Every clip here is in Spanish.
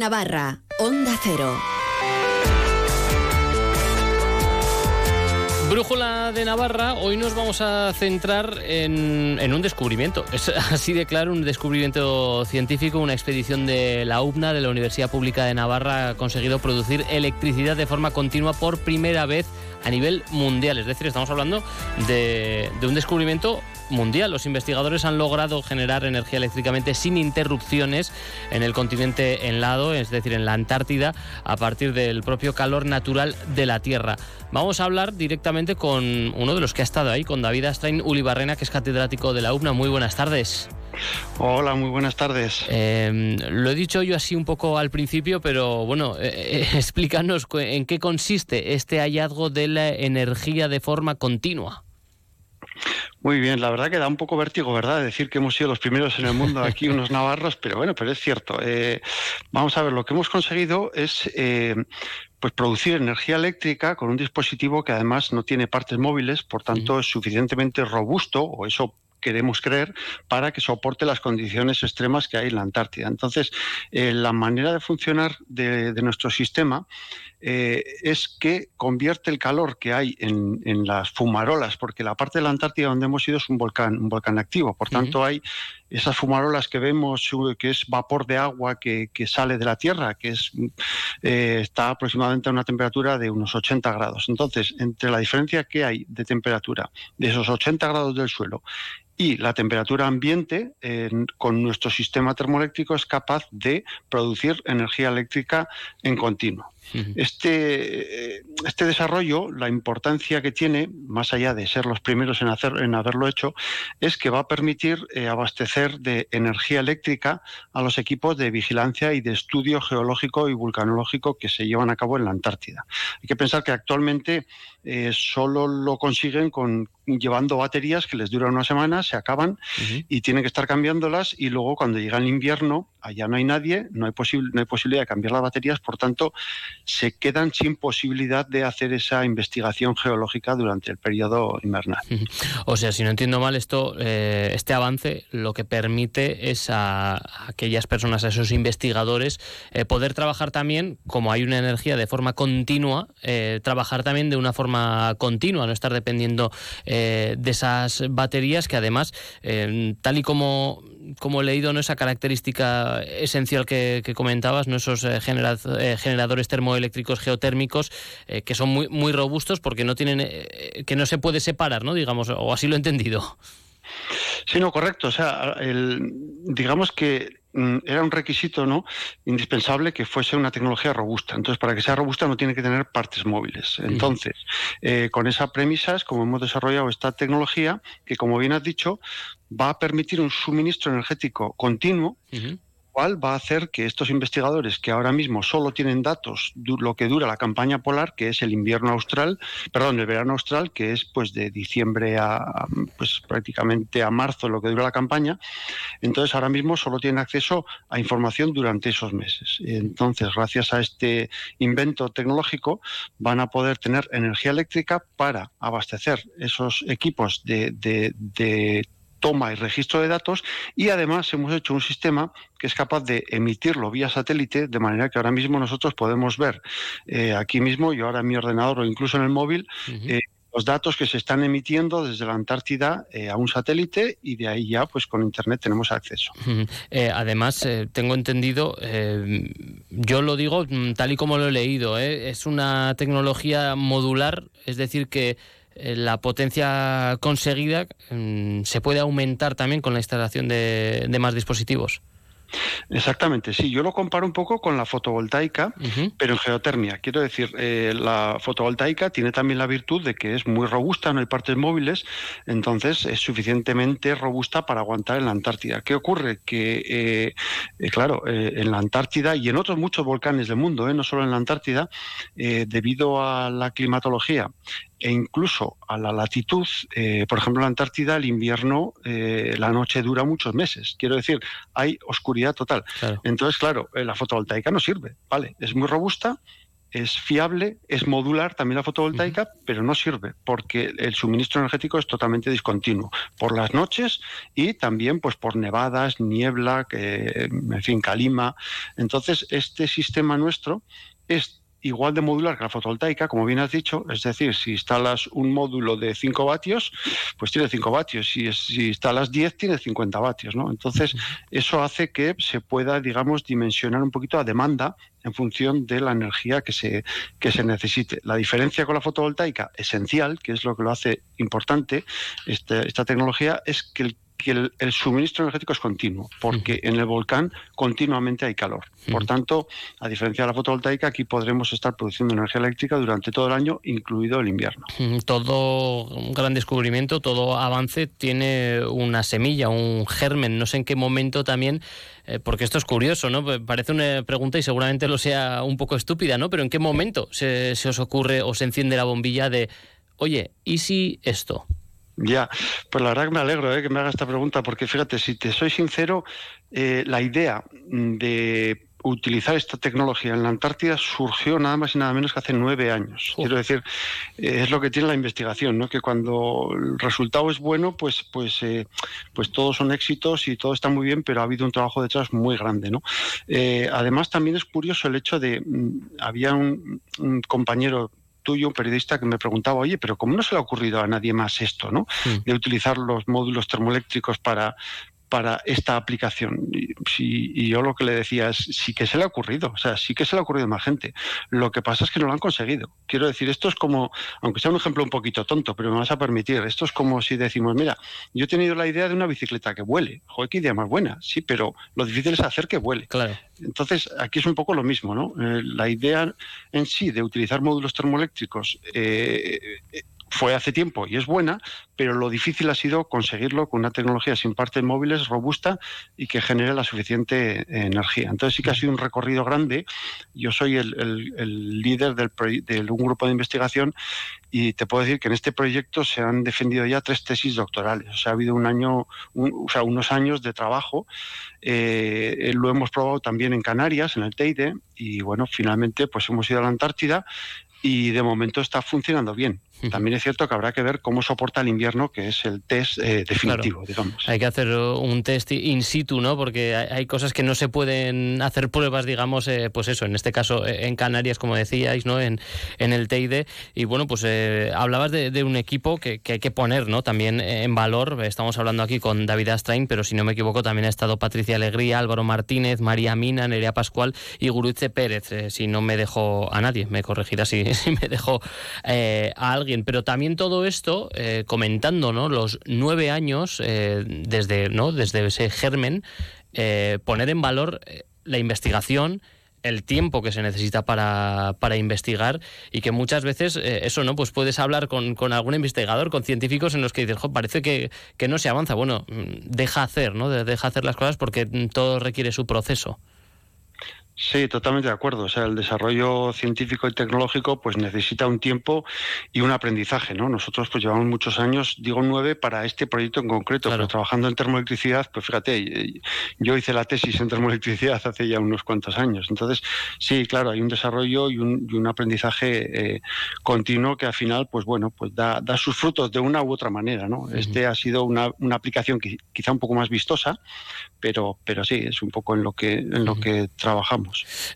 Navarra, Onda Cero. Brújula de Navarra, hoy nos vamos a centrar en, un descubrimiento. Es así de claro, un descubrimiento científico, una expedición de la UBNA, de la Universidad Pública de Navarra, ha conseguido producir electricidad de forma continua por primera vez a nivel mundial. Es decir, estamos hablando de, un descubrimiento mundial. Los investigadores han logrado generar energía eléctricamente sin interrupciones en el continente helado, es decir, en la Antártida, a partir del propio calor natural de la Tierra. Vamos a hablar directamente con uno de los que ha estado ahí, con David Astrain Ulibarrena, que es catedrático de la UBNA. Muy buenas tardes. Hola, muy buenas tardes. Em, lo he dicho yo así un poco al principio, pero bueno, eh, eh, explícanos en qué consiste este hallazgo de la energía de forma continua. Muy bien, la verdad que da un poco vértigo, ¿verdad? Decir que hemos sido los primeros en el mundo aquí, unos navarros, pero bueno, pero es cierto. Eh, vamos a ver, lo que hemos conseguido es pues producir energía eléctrica con un dispositivo que además no tiene partes móviles, por tanto es suficientemente robusto, o eso queremos creer, para que soporte las condiciones extremas que hay en la Antártida. Entonces, eh, la manera de funcionar de, nuestro sistema eh, es que convierte el calor que hay en, las fumarolas, porque la parte de la Antártida donde hemos ido es un volcán, un volcán activo, por tanto hay esas fumarolas que vemos, que es vapor de agua que, sale de la Tierra, que es, eh, está aproximadamente a una temperatura de unos 80 grados. Entonces, entre la diferencia que hay de temperatura de esos 80 grados del suelo y la temperatura ambiente con nuestro sistema termoeléctrico es capaz de producir energía eléctrica en continuo. Este, eh, este desarrollo, la importancia que tiene, más allá de ser los primeros en, hacer, en haberlo hecho, es que va a permitir eh, abastecer de energía eléctrica a los equipos de vigilancia y de estudio geológico y vulcanológico que se llevan a cabo en la Antártida. Hay que pensar que actualmente eh, solo lo consiguen con llevando baterías que les duran una semana, se acaban y tienen que estar cambiándolas y luego cuando llega el invierno, allá no hay nadie, no hay, no hay posibilidad de cambiar las baterías, por tanto, se quedan sin posibilidad de hacer esa investigación geológica durante el periodo invernal. O sea, si no entiendo mal, esto, eh, este avance lo que permite es a, aquellas personas, a esos investigadores, eh, poder trabajar también, como hay una energía de forma continua, eh, trabajar también de una forma continua, no estar dependiendo de esas baterías que además, tal y como como he leído, ¿no? esa característica esencial que, comentabas, ¿no? esos eh, eh, generadores termoeléctricos geotérmicos eh, que son muy, robustos porque no tienen, que no se puede separar, ¿no? digamos, o así lo he entendido. Sí, no, correcto. O sea, digamos que era un requisito no indispensable que fuese una tecnología robusta. Entonces, para que sea robusta no tiene que tener partes móviles. Entonces, eh, con esa premisa es como hemos desarrollado esta tecnología que, como bien has dicho, va a permitir un suministro energético continuo cual va a hacer que estos investigadores que ahora mismo solo tienen datos de lo que dura la campaña polar, que es el invierno austral, perdón, el verano austral, que es pues de diciembre a pues prácticamente a marzo lo que dura la campaña, entonces ahora mismo solo tienen acceso a información durante esos meses. Entonces, gracias a este invento tecnológico, van a poder tener energía eléctrica para abastecer esos equipos de, de toma y registro de datos y además hemos hecho un sistema que es capaz de emitirlo vía satélite de manera que ahora mismo nosotros podemos ver eh, aquí mismo, yo ahora en mi ordenador o incluso en el móvil, eh, los datos que se están emitiendo desde la Antártida eh, a un satélite y de ahí ya pues con internet tenemos acceso. además tengo entendido, yo lo digo mm, tal y como lo he leído, es una tecnología modular, es decir que la potencia conseguida mm, se puede aumentar también con la instalación de, más dispositivos. Exactamente, sí. Yo lo comparo un poco con la fotovoltaica, pero en geotermia. Quiero decir, eh, la fotovoltaica tiene también la virtud de que es muy robusta, no hay partes móviles, entonces es suficientemente robusta para aguantar en la Antártida. ¿Qué ocurre? Que, eh, claro, en la Antártida y en otros muchos volcanes del mundo, no solo en la Antártida, debido a la climatología e incluso a la latitud, eh, por ejemplo, en la Antártida, el invierno, eh, la noche dura muchos meses. Quiero decir, hay oscuridad total. Entonces, claro, eh, la fotovoltaica no sirve, ¿vale? Es muy robusta, es fiable, es modular también la fotovoltaica, pero no sirve porque el suministro energético es totalmente discontinuo por las noches y también pues por nevadas, niebla, que, en fin, calima. Entonces, este sistema nuestro es igual de modular que la fotovoltaica, como bien has dicho, es decir, si instalas un módulo de 5 vatios, pues tiene 5 vatios, si, si instalas 10 tiene 50 vatios, ¿no? Entonces, eso hace que se pueda, digamos, dimensionar un poquito a demanda en función de la energía que se, que se necesite. La diferencia con la fotovoltaica, esencial, que es lo que lo hace importante, este, esta tecnología, es que el que el, suministro energético es continuo, porque en el volcán continuamente hay calor. Por tanto, a diferencia de la fotovoltaica, aquí podremos estar produciendo energía eléctrica durante todo el año, incluido el invierno. Todo un gran descubrimiento, todo avance tiene una semilla, un germen. No sé en qué momento también, eh, porque esto es curioso, ¿no? Parece una pregunta y seguramente lo sea un poco estúpida, ¿no? Pero ¿en qué momento se, se os ocurre o se enciende la bombilla de, oye, ¿y si esto? Ya, pues la verdad que me alegro ¿eh? que me haga esta pregunta, porque fíjate, si te soy sincero, eh, la idea de utilizar esta tecnología en la Antártida surgió nada más y nada menos que hace nueve años. Quiero decir, eh, es lo que tiene la investigación, ¿no? que cuando el resultado es bueno, pues, pues, pues todos son éxitos y todo está muy bien, pero ha habido un trabajo detrás muy grande. ¿no? además, también es curioso el hecho de, mm, había un compañero tuyo, un periodista, que me preguntaba, oye, pero ¿cómo no se le ha ocurrido a nadie más esto, ¿no? De utilizar los módulos termoeléctricos para, para esta aplicación. Y, yo lo que le decía es, sí que se le ha ocurrido, o sea, sí que se le ha ocurrido a más gente. Lo que pasa es que no lo han conseguido. Quiero decir, esto es como, aunque sea un ejemplo un poquito tonto, pero me vas a permitir, esto es como si decimos, mira, yo he tenido la idea de una bicicleta que vuele. Joder, qué idea más buena, sí, pero lo difícil es hacer que vuele. Claro. Entonces, aquí es un poco lo mismo, ¿no? Eh, la idea en sí de utilizar módulos termoeléctricos eh, fue hace tiempo y es buena, pero lo difícil ha sido conseguirlo con una tecnología sin partes móviles robusta y que genere la suficiente energía. Entonces sí que ha sido un recorrido grande. Yo soy el, líder del de un grupo de investigación y te puedo decir que en este proyecto se han defendido ya tres tesis doctorales. O sea, ha habido un año, o sea, unos años de trabajo. Eh, lo hemos probado también en Canarias, en el Teide, y bueno, finalmente pues hemos ido a la Antártida y de momento está funcionando bien. También es cierto que habrá que ver cómo soporta el invierno, que es el test eh, definitivo, digamos. Hay que hacer un test in situ, ¿no? Porque hay cosas que no se pueden hacer pruebas, digamos, eh, pues eso, en este caso eh, en Canarias, como decíais, ¿no? En, en el Teide. Y bueno, pues hablabas de, un equipo que, hay que poner, ¿no? También en valor. Estamos hablando aquí con David Astrain, pero si no me equivoco, también ha estado Patricia Alegría, Álvaro Martínez, María Mina, Nerea Pascual y Guruche Pérez. si no me dejo a nadie, me corregirá si, si me dejo a alguien. Pero también todo esto eh, comentando los nueve años eh, desde, ¿no? desde ese germen, eh, poner en valor la investigación, el tiempo que se necesita para, investigar y que muchas veces eso no pues puedes hablar con, algún investigador con científicos en los que dices parece que, que, no se avanza bueno mm, deja hacer no deja hacer las cosas porque todo requiere su proceso Sí, totalmente de acuerdo. O sea, el desarrollo científico y tecnológico pues necesita un tiempo y un aprendizaje, ¿no? Nosotros pues llevamos muchos años, digo nueve, para este proyecto en concreto, pero trabajando en termoelectricidad, pues fíjate, yo hice la tesis en termoelectricidad hace ya unos cuantos años. Entonces, sí, claro, hay un desarrollo y un, aprendizaje eh, continuo que al final, pues bueno, pues da, sus frutos de una u otra manera, ¿no? Este ha sido una, una aplicación quizá un poco más vistosa, pero, pero sí, es un poco en lo que, en lo que trabajamos.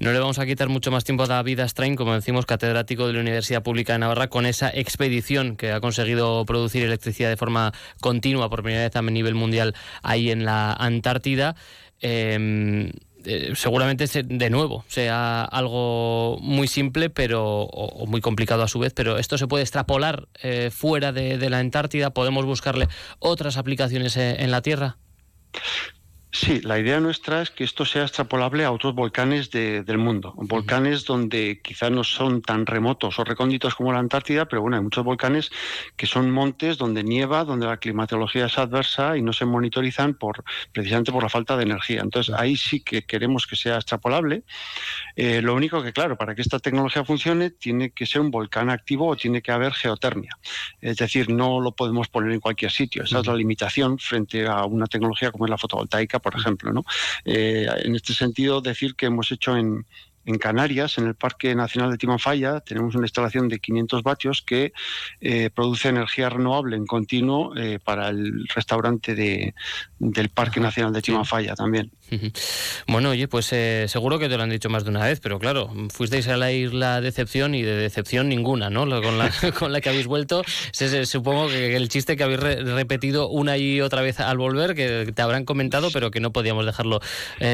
No le vamos a quitar mucho más tiempo a David Astrain, como decimos, catedrático de la Universidad Pública de Navarra, con esa expedición que ha conseguido producir electricidad de forma continua por primera vez a nivel mundial ahí en la Antártida. Em, eh, seguramente de nuevo sea algo muy simple pero o, muy complicado a su vez, pero esto se puede extrapolar eh, fuera de, la Antártida. Podemos buscarle otras aplicaciones eh, en la Tierra. Sí, la idea nuestra es que esto sea extrapolable a otros volcanes del mundo. Volcanes donde quizás no son tan remotos o recónditos como la Antártida, pero bueno, hay muchos volcanes que son montes donde nieva, donde la climatología es adversa y no se monitorizan por precisamente por la falta de energía. Entonces ahí sí que queremos que sea extrapolable. Eh, lo único que, claro, para que esta tecnología funcione, tiene que ser un volcán activo o tiene que haber geotermia. Es decir, no lo podemos poner en cualquier sitio. Esa es la limitación frente a una tecnología como es la fotovoltaica por ejemplo. ¿no? Eh, en este sentido, decir que hemos hecho en, en Canarias, en el Parque Nacional de Timanfaya, tenemos una instalación de 500 vatios que eh, produce energía renovable en continuo eh, para el restaurante de, del Parque Nacional de Timanfaya también. Bueno, oye, pues eh, seguro que te lo han dicho más de una vez, pero claro, fuisteis a la isla decepción y de decepción ninguna, ¿no? Con la, con la que habéis vuelto. supongo que el chiste que habéis repetido una y otra vez al volver, que te habrán comentado, pero que no podíamos dejarlo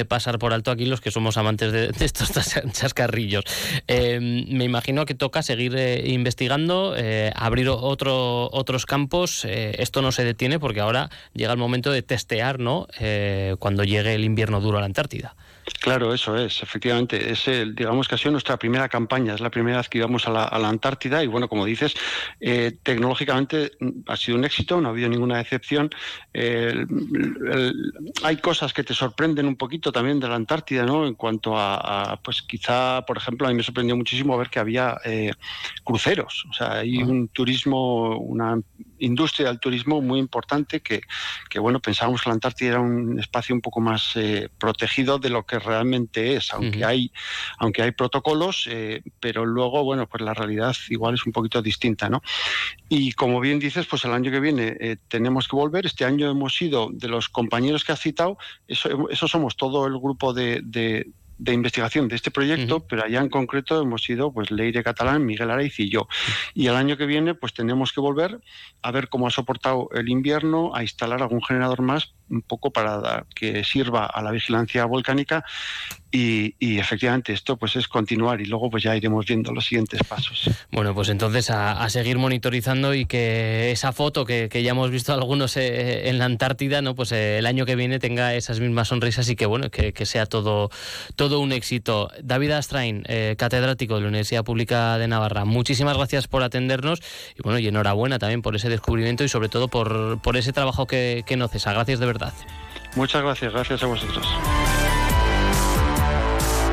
pasar por alto aquí los que somos amantes de, estos chascarrillos. Em, me imagino que toca seguir eh, investigando, eh, abrir otro, otros campos. Eh, esto no se detiene porque ahora llega el momento de testear, ¿no? cuando llegue el invierno duro a la Antártida. Claro, eso es, efectivamente. Es el, digamos que ha sido nuestra primera campaña, es la primera vez que íbamos a la, Antártida y bueno, como dices, eh, tecnológicamente ha sido un éxito, no ha habido ninguna decepción. hay cosas que te sorprenden un poquito también de la Antártida, ¿no? En cuanto a, pues quizá, por ejemplo, a mí me sorprendió muchísimo ver que había eh, cruceros, o sea, hay un turismo, una industria del turismo muy importante que, que, bueno, pensábamos que la Antártida era un espacio un poco más eh, protegido de lo que realmente es, aunque hay aunque hay protocolos, eh, pero luego, bueno, pues la realidad igual es un poquito distinta, ¿no? Y como bien dices, pues el año que viene eh, tenemos que volver. Este año hemos ido de los compañeros que has citado, eso, eso somos todo el grupo de de investigación de este proyecto, pero allá en concreto hemos sido pues Leire Catalán, Miguel Araiz y yo. Y el año que viene pues tenemos que volver a ver cómo ha soportado el invierno, a instalar algún generador más un poco para que sirva a la vigilancia volcánica y, efectivamente esto pues es continuar y luego pues ya iremos viendo los siguientes pasos. Bueno, pues entonces a, seguir monitorizando y que esa foto que, ya hemos visto algunos eh, en la Antártida, no pues eh, el año que viene tenga esas mismas sonrisas y que bueno que, sea todo todo un éxito. David Astrain, eh, catedrático de la Universidad Pública de Navarra, muchísimas gracias por atendernos y bueno y enhorabuena también por ese descubrimiento y sobre todo por, por ese trabajo que, que no cesa. Gracias de verdad. Muchas gracias, gracias a vosotros.